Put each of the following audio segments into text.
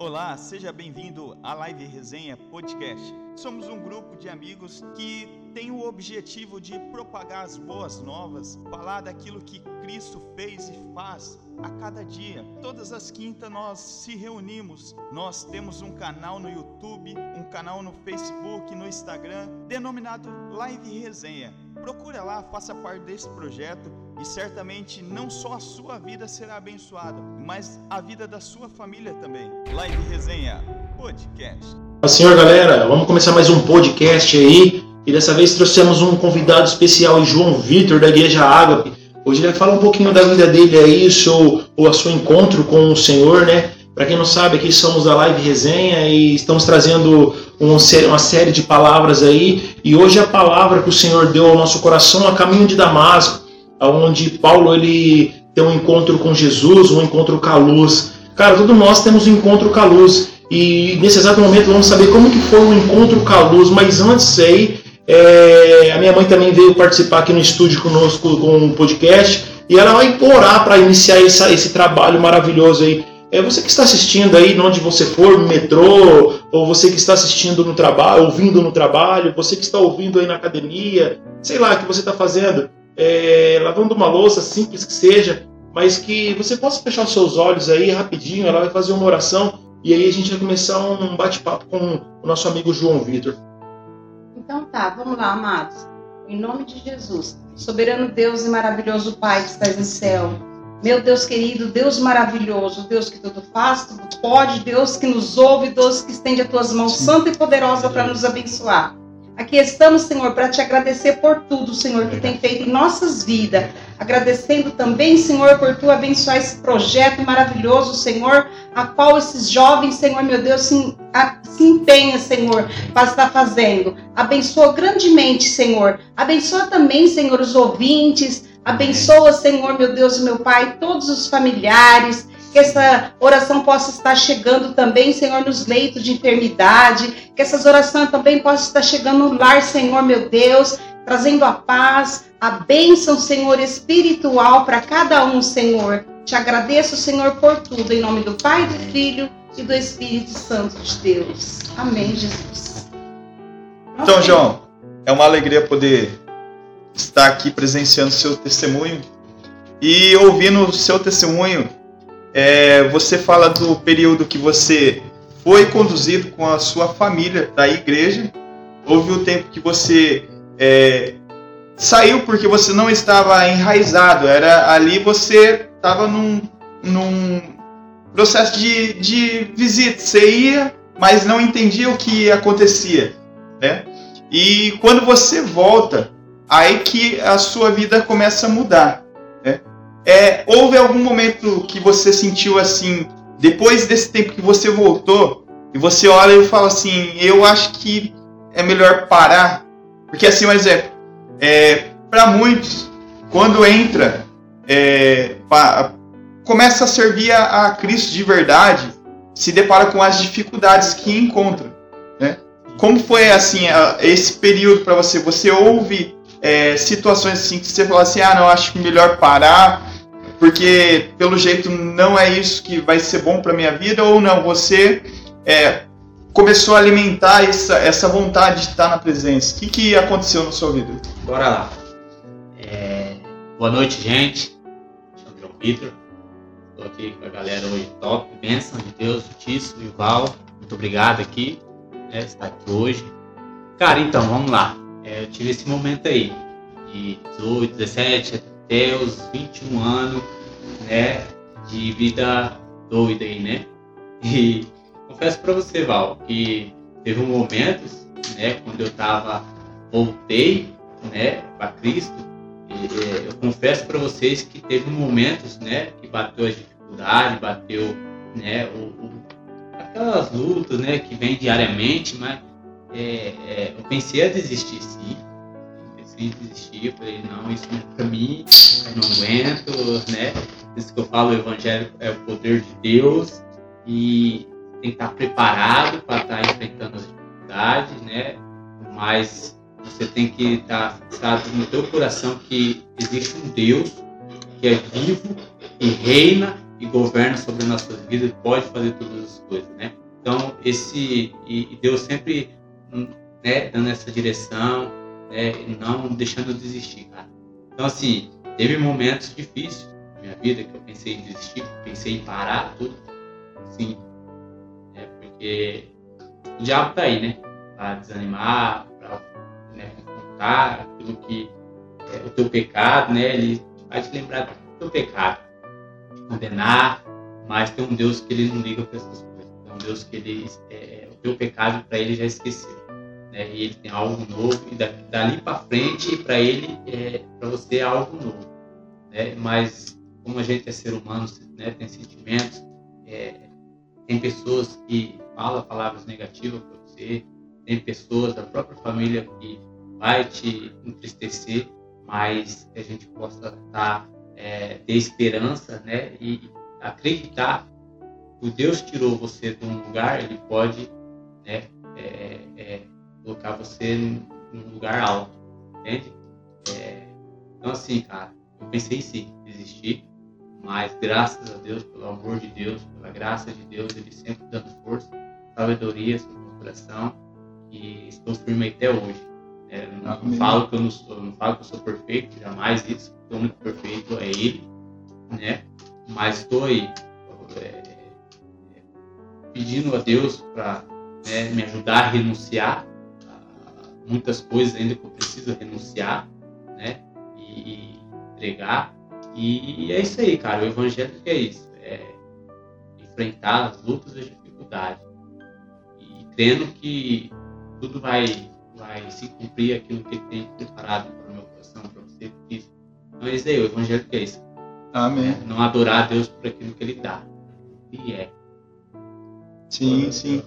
Olá, seja bem-vindo à Live Resenha Podcast. Somos um grupo de amigos que tem o objetivo de propagar as boas novas, falar daquilo que Cristo fez e faz a cada dia. Todas as quintas nós se reunimos. Nós temos um canal no YouTube, um canal no Facebook, no Instagram, denominado Live Resenha. Procura lá, faça parte desse projeto e certamente não só a sua vida será abençoada, mas a vida da sua família também. Live Resenha Podcast. Senhor, galera, vamos começar mais um podcast aí. E dessa vez trouxemos um convidado especial, João Vitor, da Igreja Ágape. Hoje ele vai falar um pouquinho da vida dele aí, o seu, o seu encontro com o Senhor, né? Para quem não sabe, aqui somos da Live Resenha e estamos trazendo um, uma série de palavras aí. E hoje a palavra que o Senhor deu ao nosso coração a caminho de Damasco onde Paulo ele tem um encontro com Jesus, um encontro com a luz. Cara, todos nós temos um encontro com a luz. E nesse exato momento vamos saber como que foi o encontro com a luz. Mas antes aí, é, a minha mãe também veio participar aqui no estúdio conosco com um podcast. E ela vai orar para iniciar esse, esse trabalho maravilhoso aí. É você que está assistindo aí, onde você for, no metrô, ou você que está assistindo no trabalho, ouvindo no trabalho, você que está ouvindo aí na academia, sei lá o que você está fazendo é, lavando uma louça, simples que seja, mas que você possa fechar os seus olhos aí rapidinho, ela vai fazer uma oração e aí a gente vai começar um bate-papo com o nosso amigo João Vitor. Então tá, vamos lá, amados. Em nome de Jesus, soberano Deus e maravilhoso Pai que estás no céu, meu Deus querido, Deus maravilhoso, Deus que tudo faz, tudo pode, Deus que nos ouve, Deus que estende as tuas mãos santa e poderosa para nos abençoar. Aqui estamos, Senhor, para te agradecer por tudo, Senhor, que tem feito em nossas vidas. Agradecendo também, Senhor, por tu abençoar esse projeto maravilhoso, Senhor, a qual esses jovens, Senhor, meu Deus, se, a, se empenha, Senhor, para estar fazendo. Abençoa grandemente, Senhor. Abençoa também, Senhor, os ouvintes. Abençoa, Senhor, meu Deus e meu Pai, todos os familiares que essa oração possa estar chegando também, Senhor, nos leitos de enfermidade, que essas orações também possam estar chegando no lar, Senhor, meu Deus, trazendo a paz, a bênção, Senhor, espiritual para cada um, Senhor. Te agradeço, Senhor, por tudo, em nome do Pai, do Filho e do Espírito Santo de Deus. Amém, Jesus. Então, João, é uma alegria poder estar aqui presenciando seu testemunho e ouvindo o seu testemunho é, você fala do período que você foi conduzido com a sua família da igreja. Houve o tempo que você é, saiu porque você não estava enraizado. Era ali você estava num, num processo de, de visita. Você ia, mas não entendia o que acontecia, né? E quando você volta, aí que a sua vida começa a mudar. É, houve algum momento que você sentiu assim, depois desse tempo que você voltou, e você olha e fala assim, eu acho que é melhor parar? Porque assim, um exemplo, é, para muitos, quando entra, é, pa, começa a servir a, a, Cristo de verdade, se depara com as dificuldades que encontra. Né? Como foi assim a, esse período para você? Você ouve é, situações assim que você fala assim, ah, não, acho melhor parar, porque pelo jeito não é isso que vai ser bom para minha vida, ou não, você é, começou a alimentar essa, essa vontade de estar na presença. O que, que aconteceu na sua vida? Bora lá. É... Boa noite, gente. Chamo João Vitor. Estou aqui com a galera hoje top. Bênção de Deus, Tício e o Val. Muito obrigado aqui né, estar aqui hoje. Cara, então, vamos lá. É, eu tive esse momento aí, de 18, 17, até os 21 anos, né, de vida doida aí, né? E confesso para você, Val, que teve um momentos, né, quando eu tava voltei, né, para Cristo, e, eu confesso para vocês que teve momentos, né, que bateu as dificuldades, bateu, né, o, o, aquelas lutas, né, que vem diariamente, mas é, é, eu pensei a desistir sim, pensei em desistir, falei, não, isso não é pra mim, eu não aguento, né? Isso que eu falo, o evangelho é o poder de Deus e tem que estar preparado para estar enfrentando as dificuldades, né? Mas você tem que estar fixado no teu coração que existe um Deus que é vivo e reina e governa sobre nossas vidas, pode fazer todas as coisas, né? Então, esse e, e Deus sempre né, dando essa direção, né, não deixando desistir, cara. Então, assim, teve momentos difíceis na minha vida que eu pensei em desistir, pensei em parar tudo, sim, é porque o diabo tá aí, né? Pra desanimar, pra né, confrontar aquilo que é o teu pecado, né? Ele vai te lembrar do teu pecado, te condenar, mas tem um Deus que ele não liga para essas coisas. Tem um Deus que ele, é, o teu pecado para ele já esqueceu. Né? E ele tem algo novo e dali para frente para ele é, para você é algo novo. Né? Mas como a gente é ser humano, né, tem sentimentos, é, tem pessoas que falam palavras negativas para você, tem pessoas da própria família que vai te entristecer, mas que a gente possa tá, é, ter esperança, né, e acreditar que o Deus tirou você de um lugar, ele pode, né, é, é, colocar você num lugar alto, entende? É, então assim, cara, eu pensei sim, desistir, mas graças a Deus, pelo amor de Deus, pela graça de Deus, Ele sempre dando força, sabedoria sobre o coração e estou firme até hoje. É, não, não, falo que eu não sou, não falo que eu sou perfeito, jamais isso. O único perfeito é Ele, né? Mas estou aí é, pedindo a Deus para né, me ajudar a renunciar muitas coisas ainda que eu preciso renunciar, né? E, e entregar e é isso aí, cara. O evangelho é isso. É enfrentar as lutas e as dificuldades. E crendo que tudo vai, vai se cumprir aquilo que ele tem preparado para o meu coração, para você. Então é isso aí, o evangelho é isso. Amém. É não adorar a Deus por aquilo que ele dá. E é. Sim, sim.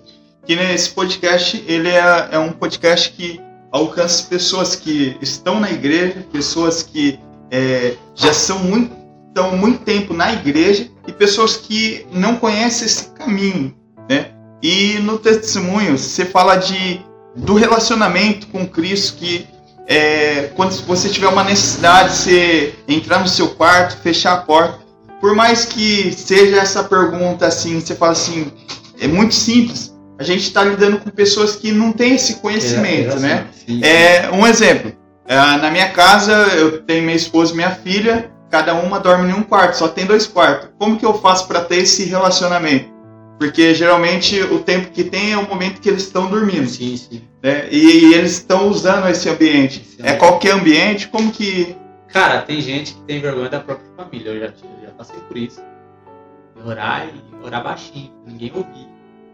Que nesse podcast, ele é, é um podcast que alcança pessoas que estão na igreja, pessoas que é, já são muito, estão muito tempo na igreja e pessoas que não conhecem esse caminho, né? E no testemunho você fala de do relacionamento com Cristo que é, quando você tiver uma necessidade, você entrar no seu quarto, fechar a porta, por mais que seja essa pergunta assim, você fala assim, é muito simples. A gente está lidando com pessoas que não têm esse conhecimento, é, é né? Sim, sim. É um exemplo. É, na minha casa, eu tenho minha esposa e minha filha, cada uma dorme em um quarto, só tem dois quartos. Como que eu faço para ter esse relacionamento? Porque geralmente o tempo que tem é o momento que eles estão dormindo. Sim, sim. Né? E, e, eles estão usando esse ambiente. Esse é qualquer ambiente? Como que. Cara, tem gente que tem vergonha da própria família. Eu já, já passei por isso. Orar e orar baixinho, ninguém ouvir.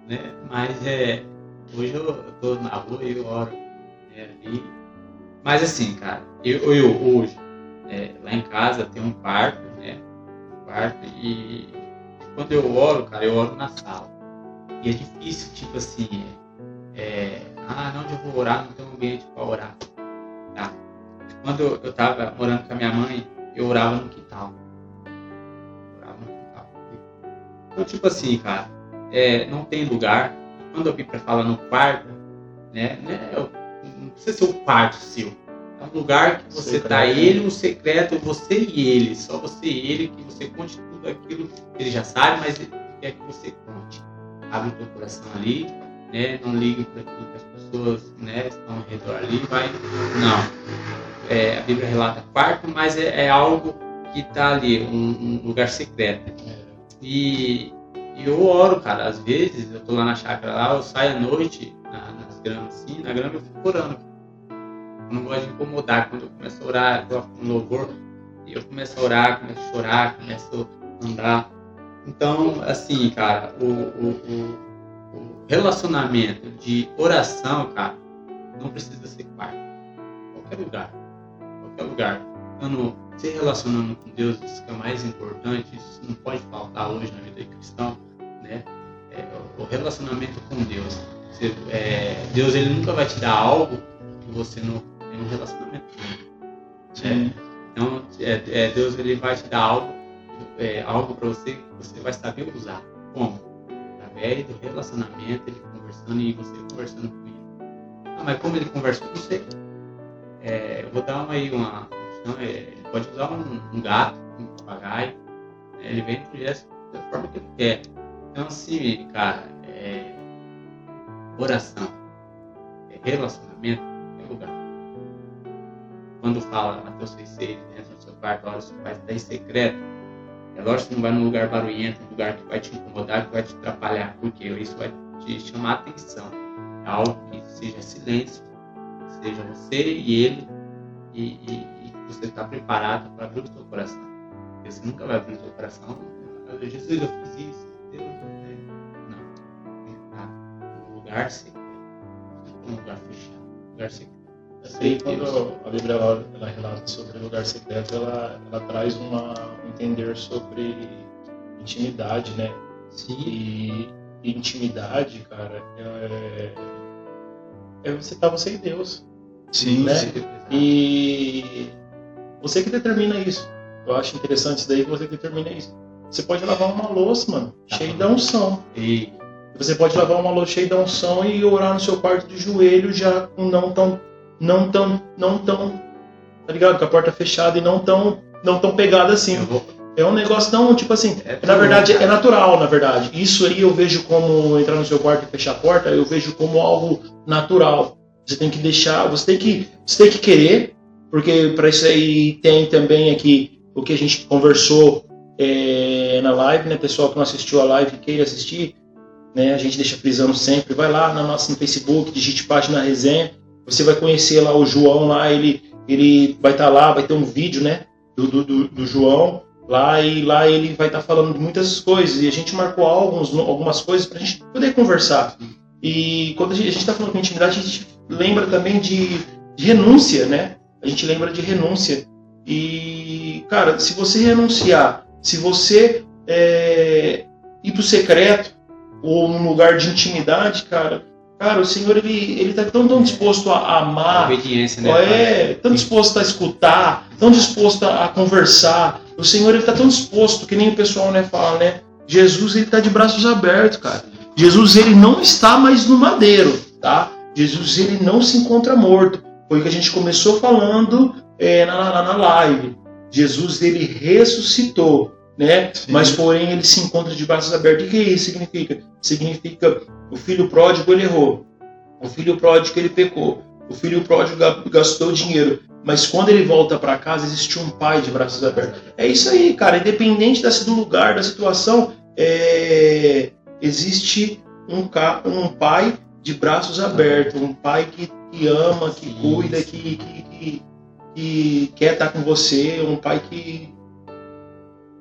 Né? Mas é. Hoje eu, eu tô na rua e eu oro. Né? Ali mas assim, cara, eu, eu hoje, é, lá em casa tem um quarto, né? Um quarto e quando eu oro, cara, eu oro na sala. E é difícil, tipo assim, é, ah, onde eu vou orar, não tem um ambiente para orar. Tá? Quando eu, eu tava morando com a minha mãe, eu orava no quintal. orava no quintal. Então, tipo assim, cara, é, não tem lugar. Quando a Bíblia fala no quarto, né, né eu, não precisa ser o quarto seu. É um lugar que você está ele, um secreto, você e ele. Só você e ele, que você conte tudo aquilo que ele já sabe, mas ele quer que você conte. Abre o teu coração ali, né? Não ligue para aquilo que as pessoas né, estão ao redor ali. Vai. Não. É, a Bíblia relata quarto, mas é, é algo que está ali, um, um, lugar secreto. E, e eu oro, cara. Às vezes eu tô lá na chácara lá, eu saio à noite, na, nas gramas assim, na grama eu fico orando eu não gosto de incomodar. Quando eu começo a orar, eu um louvor, e eu começo a orar, começo a chorar, começo a andar. Então, assim, cara, o, o, o, o relacionamento de oração, cara, não precisa ser quarto. Qualquer lugar. Qualquer lugar. Quando se relacionando com Deus, isso que é mais importante, isso não pode faltar hoje na vida de cristão, né? É, o relacionamento com Deus. Você, é, Deus ele nunca vai te dar algo que você não tem um relacionamento com ele. É, então, é, é, Deus ele vai te dar algo, é, algo para você que você vai saber usar. Como? Através do relacionamento, ele conversando e você conversando com ele. Ah, mas como ele conversa com você? É, eu vou dar uma, aí uma. Então, ele pode usar um, um gato, um papagaio. Né? Ele vem gesto da forma que ele quer. Então, assim, cara, é, oração, é relacionamento, é lugar. Quando fala Mateus 6,6, entra no seu quarto, ora, seu pai está em secreto. É lógico que não vai num lugar barulhento, um lugar que vai te incomodar, que vai te atrapalhar, porque isso vai te chamar a atenção. É algo que seja silêncio, seja você e ele, e, e, e você está preparado para abrir o seu coração. Porque você nunca vai abrir o seu coração. Jesus, eu fiz isso. Deus, não. Tem que estar num lugar secreto. Num lugar fechado. Lugar secreto. Assim, quando a Bíblia ela, ela relata sobre lugar secreto, ela, ela traz uma, um entender sobre intimidade, né? Sim. E, intimidade, cara, é, é você estar você e Deus. Sim, Né? sim. E você que determina isso. Eu acho interessante isso daí que você determina isso. Você pode lavar uma louça, mano, cheia da unção. E Você pode lavar uma louça cheia da unção e orar no seu quarto de joelho já com não tão, não tão, não tão, tá ligado? Com a porta fechada e não tão, não tão pegada assim. É um negócio tão, tipo assim, É na verdade é natural, na verdade. Isso aí eu vejo como entrar no seu quarto e fechar a porta, eu vejo como algo natural. Você tem que deixar, você tem que, você tem que querer, porque para isso aí tem também aqui o que a gente conversou é, na live, né? Pessoal que não assistiu a live queira assistir, né? A gente deixa frisando sempre, vai lá na nossa no Facebook, digite página resenha, você vai conhecer lá o João lá, ele ele vai estar lá, vai ter um vídeo, né? Do, do, do, João lá e lá ele vai estar falando de muitas coisas e a gente marcou alguns, algumas coisas para a gente poder conversar. E quando a gente está falando de intimidade, a gente lembra também de, de renúncia, né? A gente lembra de renúncia. E, cara, se você renunciar, se você é, ir para o secreto ou num lugar de intimidade, cara, cara, o Senhor ele ele está tão, tão disposto a amar, obediência, né? É, tão disposto a escutar, tão disposto a, conversar. O Senhor ele tá tão disposto, que nem o pessoal né, fala, né? Jesus ele tá de braços abertos, cara. Jesus ele não está mais no madeiro, tá? Jesus ele não se encontra morto. Foi o que a gente começou falando é, na, na, na live. Jesus ele ressuscitou, né? Sim. Mas porém ele se encontra de braços abertos. O que isso significa? Significa o filho pródigo ele errou. O filho pródigo ele pecou. O filho pródigo ga- gastou dinheiro. Mas quando ele volta para casa, existe um pai de braços abertos. É isso aí, cara. Independente da- do lugar, da situação, é, existe um, ca- um pai de braços abertos. Um pai que, que ama, que cuida, que, que, que, que quer estar com você. Um pai que,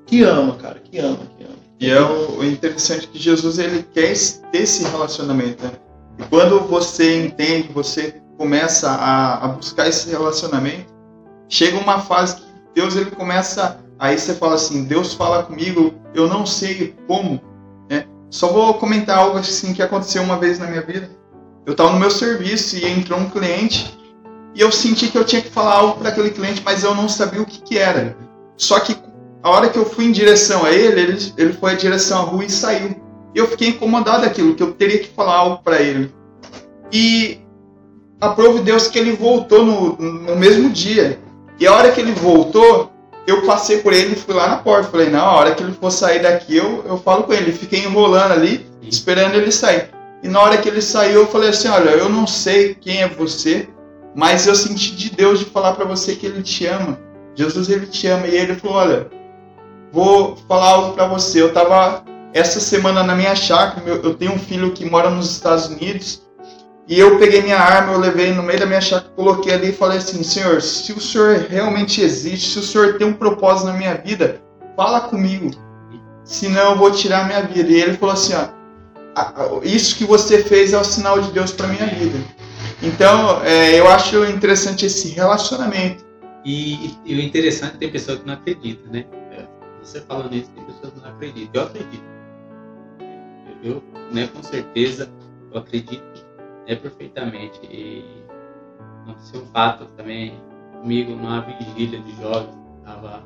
que ama, cara. Que ama, que ama. E é o, interessante que Jesus ele quer ter esse relacionamento, né? E quando você entende, você começa a, a buscar esse relacionamento, chega uma fase que Deus ele começa, aí você fala assim, Deus fala comigo, eu não sei como, né? Só vou comentar algo assim que aconteceu uma vez na minha vida. Eu estava no meu serviço e entrou um cliente e eu senti que eu tinha que falar algo para aquele cliente, mas eu não sabia o que, que era. Só que a hora que eu fui em direção a ele, ele, ele foi em direção à rua e saiu. E eu fiquei incomodado daquilo, que eu teria que falar algo para ele. E aprove Deus que ele voltou no, no mesmo dia. E a hora que ele voltou, eu passei por ele e fui lá na porta. Falei, não, a hora que ele for sair daqui, eu, eu falo com ele. Fiquei enrolando ali, esperando ele sair. E na hora que ele saiu, eu falei assim, olha, eu não sei quem é você, mas eu senti de Deus de falar para você que ele te ama. Jesus, ele te ama. E ele falou, olha, vou falar algo para você. Eu tava essa semana na minha chácara, eu tenho um filho que mora nos Estados Unidos, e eu peguei minha arma, eu levei no meio da minha chácara, coloquei ali e falei assim, Senhor, se o Senhor realmente existe, se o Senhor tem um propósito na minha vida, fala comigo, senão eu vou tirar a minha vida. E ele falou assim, ó, "A- a- isso que você fez é o sinal de Deus para minha vida. Então, é, eu acho interessante esse relacionamento. E, e o interessante é tem pessoa que não acredita, né? É, Você falando isso, tem pessoas que não acreditam. Eu acredito. Eu, né, com certeza, eu acredito né, perfeitamente. E aconteceu um fato também comigo numa vigília de jovens. Estava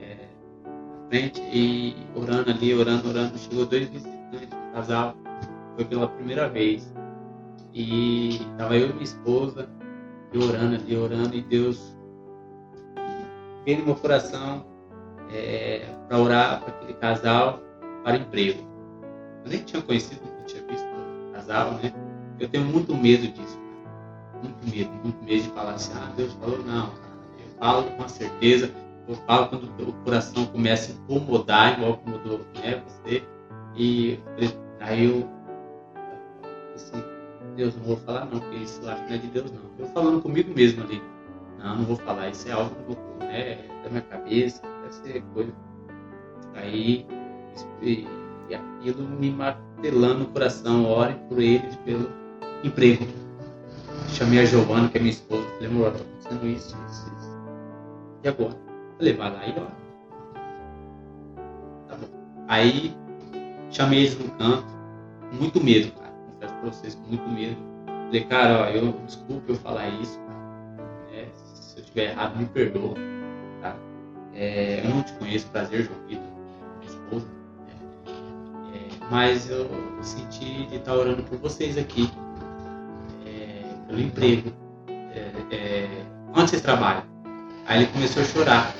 é, na frente e orando ali, orando, orando. Chegou dois visitantes, um casal. Foi pela primeira vez. E estava eu e minha esposa, e orando ali, orando, e Deus veio no meu coração para orar para aquele casal para emprego. Eu nem tinha conhecido, não tinha visto casal, né? Eu tenho muito medo disso, muito medo, muito medo de falar assim, ah, Deus falou, não, cara. Eu falo com certeza, eu falo quando o coração começa a incomodar, igual incomodou né, você, e aí eu assim, Deus, não vou falar não, porque isso que não é de Deus não. Eu falando comigo mesmo ali, não, não vou falar, isso é algo né, da minha cabeça, deve ser coisa. Aí, e, e aquilo me martelando no coração, ore por eles pelo emprego. Chamei a Giovana, que é minha esposa, falei, amor, tá acontecendo isso, isso, isso. E agora? Falei, vai lá e ora. Tá bom. Aí, chamei eles no canto, muito medo, pra vocês, com muito medo. Falei, cara, ó, eu, desculpe eu falar isso, cara. É, se eu estiver errado, me perdoa, tá? É, eu não te conheço, prazer, João Vitor, minha esposa. É, é, mas eu, senti de estar orando por vocês aqui pelo emprego. É, é, onde vocês trabalham? Aí ele começou a chorar.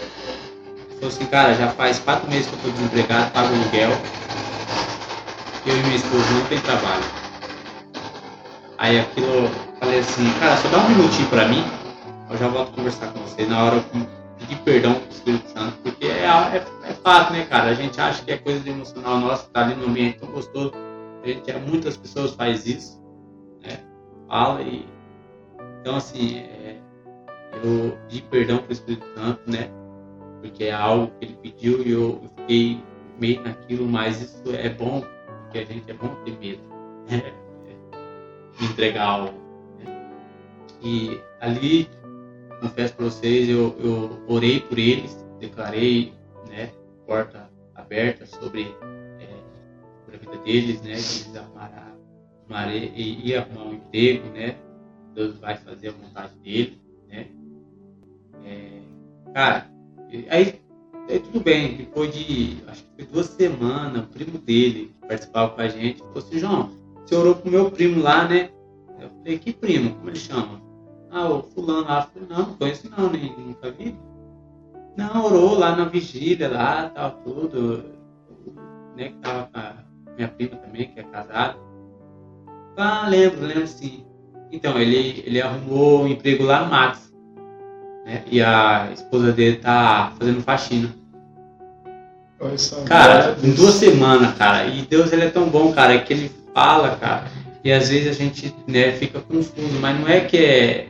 Ele falou assim, cara, já faz quatro meses que eu estou desempregado, pago aluguel. Eu e minha esposa não tem trabalho. Aí aquilo, eu falei assim, cara, só dá um minutinho para mim, eu já volto conversar com você. Na hora eu pedi perdão pro Espírito Santo, porque é, é, é fato, né, cara? A gente acha que é coisa emocional nossa, tá ali no ambiente tão gostoso. A gente, muitas pessoas fazem isso fala e então assim é, eu pedi perdão para o Espírito Santo, né? Porque é algo que ele pediu e eu, fiquei meio naquilo, mas isso é bom porque a gente é bom ter medo né? Entregar algo. Né? E ali confesso para vocês, eu, eu orei por eles, declarei, né? Porta aberta sobre, é, sobre a vida deles, né? Que eles amaram e ia arrumar um emprego, né? Deus vai fazer a vontade dele, né? É, cara, aí, aí, tudo bem, depois de acho que duas semanas, o primo dele participava com a gente falou assim, João, você orou pro meu primo lá, né? Eu falei, que primo? Como ele chama? Ah, o fulano lá. Eu falei, não, não conheço não, nem nunca vi. Não, orou lá na vigília, lá, tal, tudo. Né, que tava com a minha prima também, que é casada. Ah, lembro, lembro sim. Então, ele, ele arrumou um emprego lá no Max. Né? E a esposa dele tá fazendo faxina. Cara, em duas semanas, cara. E Deus ele é tão bom, cara, que ele fala, cara. E às vezes a gente né, fica confuso, mas não é que é.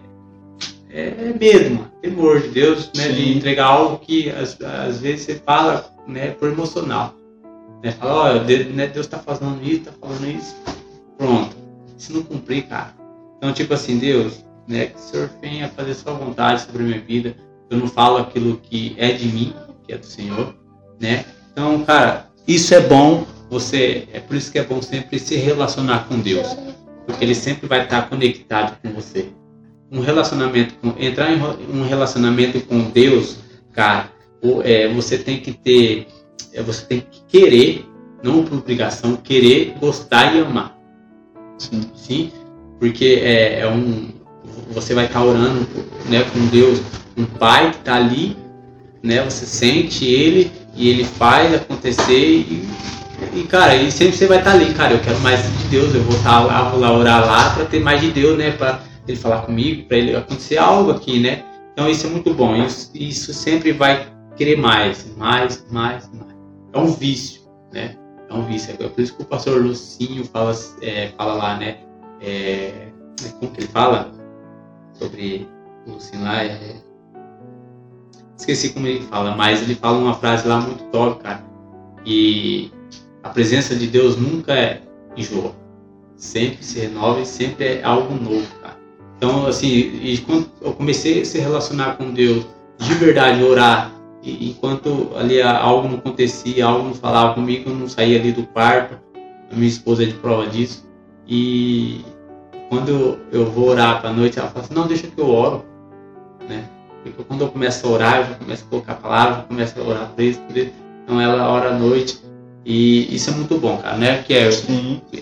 É medo, mano. Temor de Deus, né? Sim. De entregar algo que às, às vezes você fala né, por emocional. Né? Fala, olha, Deus, né, Deus tá fazendo isso, tá falando isso. Pronto se não cumprir, cara. Então, tipo assim, Deus, né, que o Senhor venha fazer sua vontade sobre a minha vida. Eu não falo aquilo que é de mim, que é do Senhor, né? Então, cara, isso é bom. Você, é por isso que é bom sempre se relacionar com Deus, porque Ele sempre vai estar conectado com você. Um relacionamento, com, entrar em um relacionamento com Deus, cara, é, você tem que ter, é, você tem que querer, não por obrigação, querer, gostar e amar. Sim. Sim porque é, é, um. Você vai estar orando né, com Deus, um pai que está ali, né? Você sente ele e ele faz acontecer e, e cara, e sempre você vai estar ali, cara, eu quero mais de Deus, eu vou estar lá, vou lá orar lá para ter mais de Deus, né? Para ele falar comigo, para ele acontecer algo aqui, né? Então isso é muito bom. Isso, isso sempre vai querer mais, mais, mais, mais. É um vício, né? É um vício. É por isso que o pastor Lucinho fala, é, fala lá, né? É, como que ele fala sobre o Lucinho lá? É, esqueci como ele fala, mas ele fala uma frase lá muito top, cara. E a presença de Deus nunca é enjoa. Sempre se renova e sempre é algo novo, cara. Então, assim, e quando eu comecei a se relacionar com Deus, de verdade, orar, e enquanto ali algo não acontecia, algo não falava comigo, eu não saía ali do quarto. A minha esposa é de prova disso. E quando eu vou orar para a noite, ela fala assim: Não, deixa que eu oro. Né? Porque quando eu começo a orar, eu começo a colocar a palavra, eu começo a orar por isso, por isso. Então ela ora à noite. E isso é muito bom, cara, né? Que é,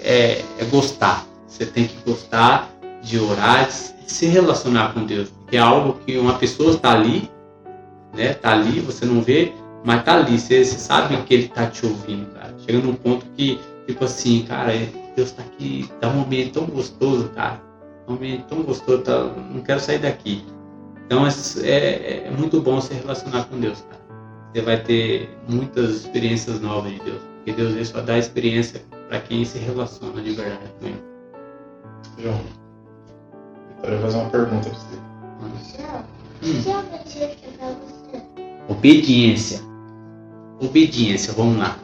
é, é gostar. Você tem que gostar de orar, de se relacionar com Deus. Porque é algo que uma pessoa está ali né? Tá ali, você não vê, mas tá ali. Você, você sabe que ele tá te ouvindo, cara. Chega num ponto que, tipo assim, cara, Deus tá aqui, tá um ambiente tão gostoso, cara. Um ambiente tão gostoso, tá, não quero sair daqui. Então é, é, é muito bom se relacionar com Deus, cara. Você vai ter muitas experiências novas de Deus. Porque Deus ele só dá experiência para quem se relaciona de verdade com Ele. João, eu quero fazer uma pergunta pra você. Obediência. Obediência, vamos lá.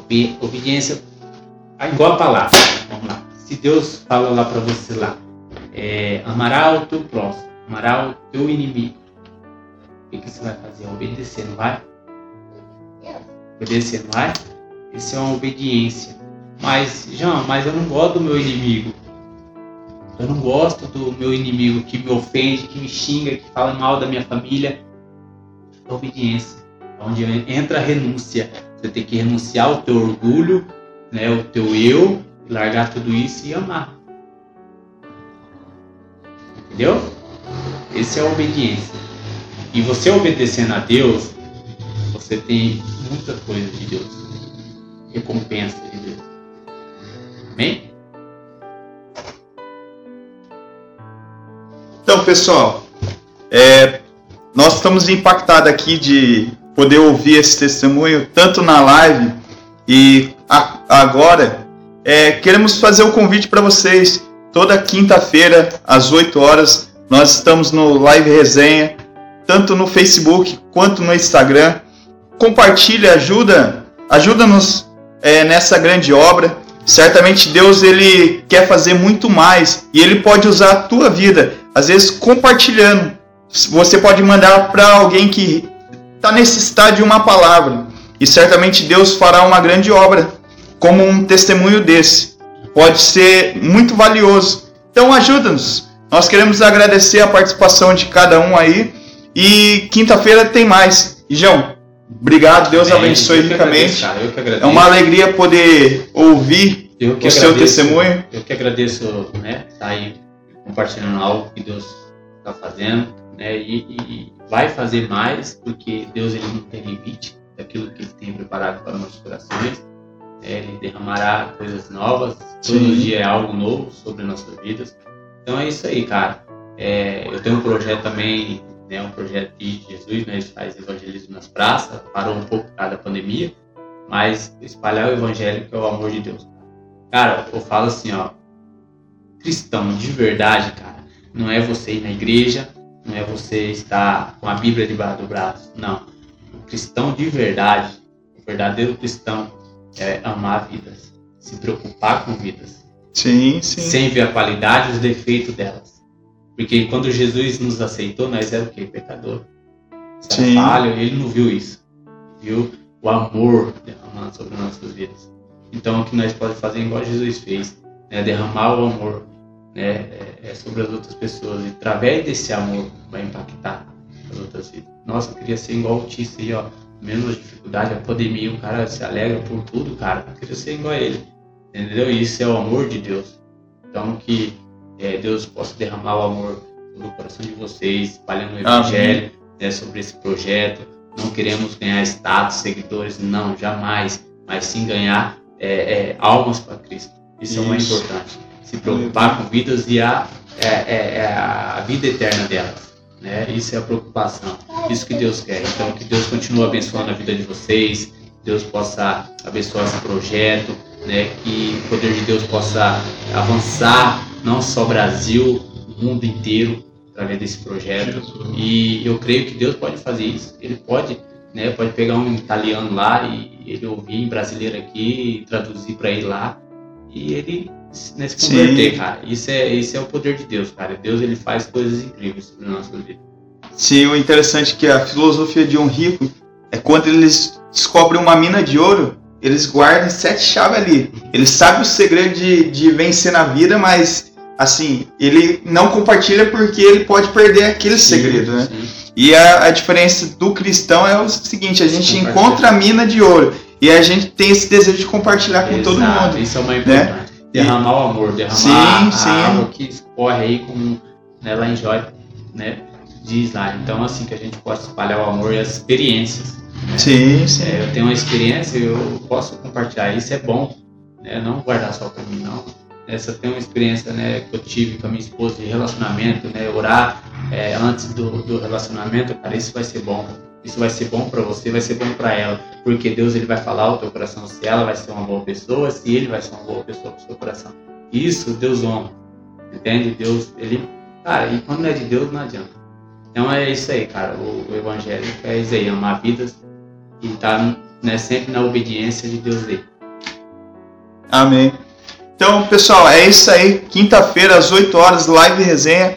Obe obediência, ah, igual a palavra. Vamos lá. Se Deus fala lá para você lá, é, amará o teu próximo, amará o teu inimigo. O que, que você vai fazer? Obedecer, não vai? Obedecer, não vai? Isso é uma obediência. Mas, João, mas eu não gosto do meu inimigo. Eu não gosto do meu inimigo que me ofende, que me xinga, que fala mal da minha família. É obediência. Onde entra a renúncia. Você tem que renunciar ao teu orgulho, né, o teu eu, largar tudo isso e amar. Entendeu? Esse é a obediência. E você obedecendo a Deus, você tem muita coisa de Deus. Recompensa de Deus. Amém? Então, pessoal, é, nós estamos impactados aqui de poder ouvir esse testemunho, tanto na live e a, agora. É, queremos fazer o um convite para vocês. Toda quinta-feira, às 8 horas, nós estamos no Live Resenha, tanto no Facebook quanto no Instagram. Compartilha, ajuda, ajuda-nos é, nessa grande obra. Certamente Deus ele quer fazer muito mais e ele pode usar a tua vida às vezes compartilhando. Você pode mandar para alguém que está necessitado de uma palavra. E certamente Deus fará uma grande obra como um testemunho desse. Pode ser muito valioso. Então ajuda-nos. Nós queremos agradecer a participação de cada um aí. E quinta-feira tem mais. João, obrigado. Deus Bem, abençoe ricamente. é uma alegria poder ouvir o agradeço, seu testemunho. Eu que agradeço, né? Tá aí compartilhando algo que Deus está fazendo, né? E, e, vai fazer mais, porque Deus ele não tem limite daquilo que Ele tem preparado para nossos corações. É, ele derramará coisas novas, todo Sim. dia é algo novo sobre nossas vidas. Então é isso aí, cara. É, eu tenho um projeto também, né, um projeto de Jesus, né, gente faz evangelismo nas praças, parou um pouco por causa da pandemia, mas espalhar o evangelho que é o amor de Deus. Cara, eu falo assim, ó, cristão de verdade, cara, não é você ir na igreja, não é você estar com a Bíblia debaixo do braço, não. O cristão de verdade, o verdadeiro cristão, é amar vidas, se preocupar com vidas. Sim, sim. Sem ver a qualidade e os defeitos delas. Porque quando Jesus nos aceitou, nós éramos o quê? Pecador. Sim. Falho, ele não viu isso. Viu o amor derramado sobre nossas vidas. Então, o que nós podemos fazer, igual Jesus fez, né, derramar o amor né, é, é sobre as outras pessoas e através desse amor vai impactar as outras vidas. Nossa, eu queria ser igual o Tício aí, ó, menos dificuldade, a pandemia, o cara se alegra por tudo, cara, eu queria ser igual a ele, entendeu? E isso é o amor de Deus. Então que é, Deus possa derramar o amor no coração de vocês, espalhando o evangelho né, sobre esse projeto. Não queremos ganhar status, seguidores, não, jamais, mas sim ganhar é, é, almas para Cristo. Isso, Isso, é o mais importante. Se preocupar com vidas e a, é, é, é a vida eterna delas. Né? Isso é a preocupação. Isso que Deus quer. Então, que Deus continue abençoando a vida de vocês. Deus possa abençoar esse projeto. Né? Que o poder de Deus possa avançar, não só Brasil, o mundo inteiro, através desse projeto. E eu creio que Deus pode fazer isso. Ele pode, né? Pode pegar um italiano lá e ele ouvir em brasileiro aqui, traduzir para ele lá e ele né, se converter, Sim. cara. Isso é, isso é o poder de Deus, cara. Deus ele faz coisas incríveis na nossa vida. Sim, o interessante é que a filosofia de um rico é quando eles descobrem uma mina de ouro, eles guardam sete chaves ali. Ele sabe o segredo de, de vencer na vida, mas assim, ele não compartilha porque ele pode perder aquele sim, segredo, né? Sim. E a, a, diferença do cristão é o seguinte, a gente encontra a mina de ouro e a gente tem esse desejo de compartilhar com Exato, todo mundo. Isso é uma importante. Né? Derramar o amor, derramar sim, a, sim. água que escorre aí como né, lá em Jó, né? Diz lá. Então, assim, que a gente possa espalhar o amor e as experiências né? Sim, sim. É, eu tenho uma experiência, eu posso compartilhar, isso é bom, né? Não guardar só para mim, não. Essa tem uma experiência, né, que eu tive com a minha esposa de relacionamento, né? Orar é, antes do, do relacionamento, cara, isso vai ser bom. Isso vai ser bom para você, vai ser bom para ela, porque Deus ele vai falar ao teu coração se ela vai ser uma boa pessoa, se ele vai ser uma boa pessoa para o seu coração. Isso Deus honra, entende? Deus ele, cara, e quando não é de Deus não adianta. Então é isso aí, cara. O, o evangelho é isso aí, amar vidas e estar tá, né, sempre na obediência de Deus aí. Amém. Então, pessoal, é isso aí. Quinta-feira, às 8 horas, live resenha.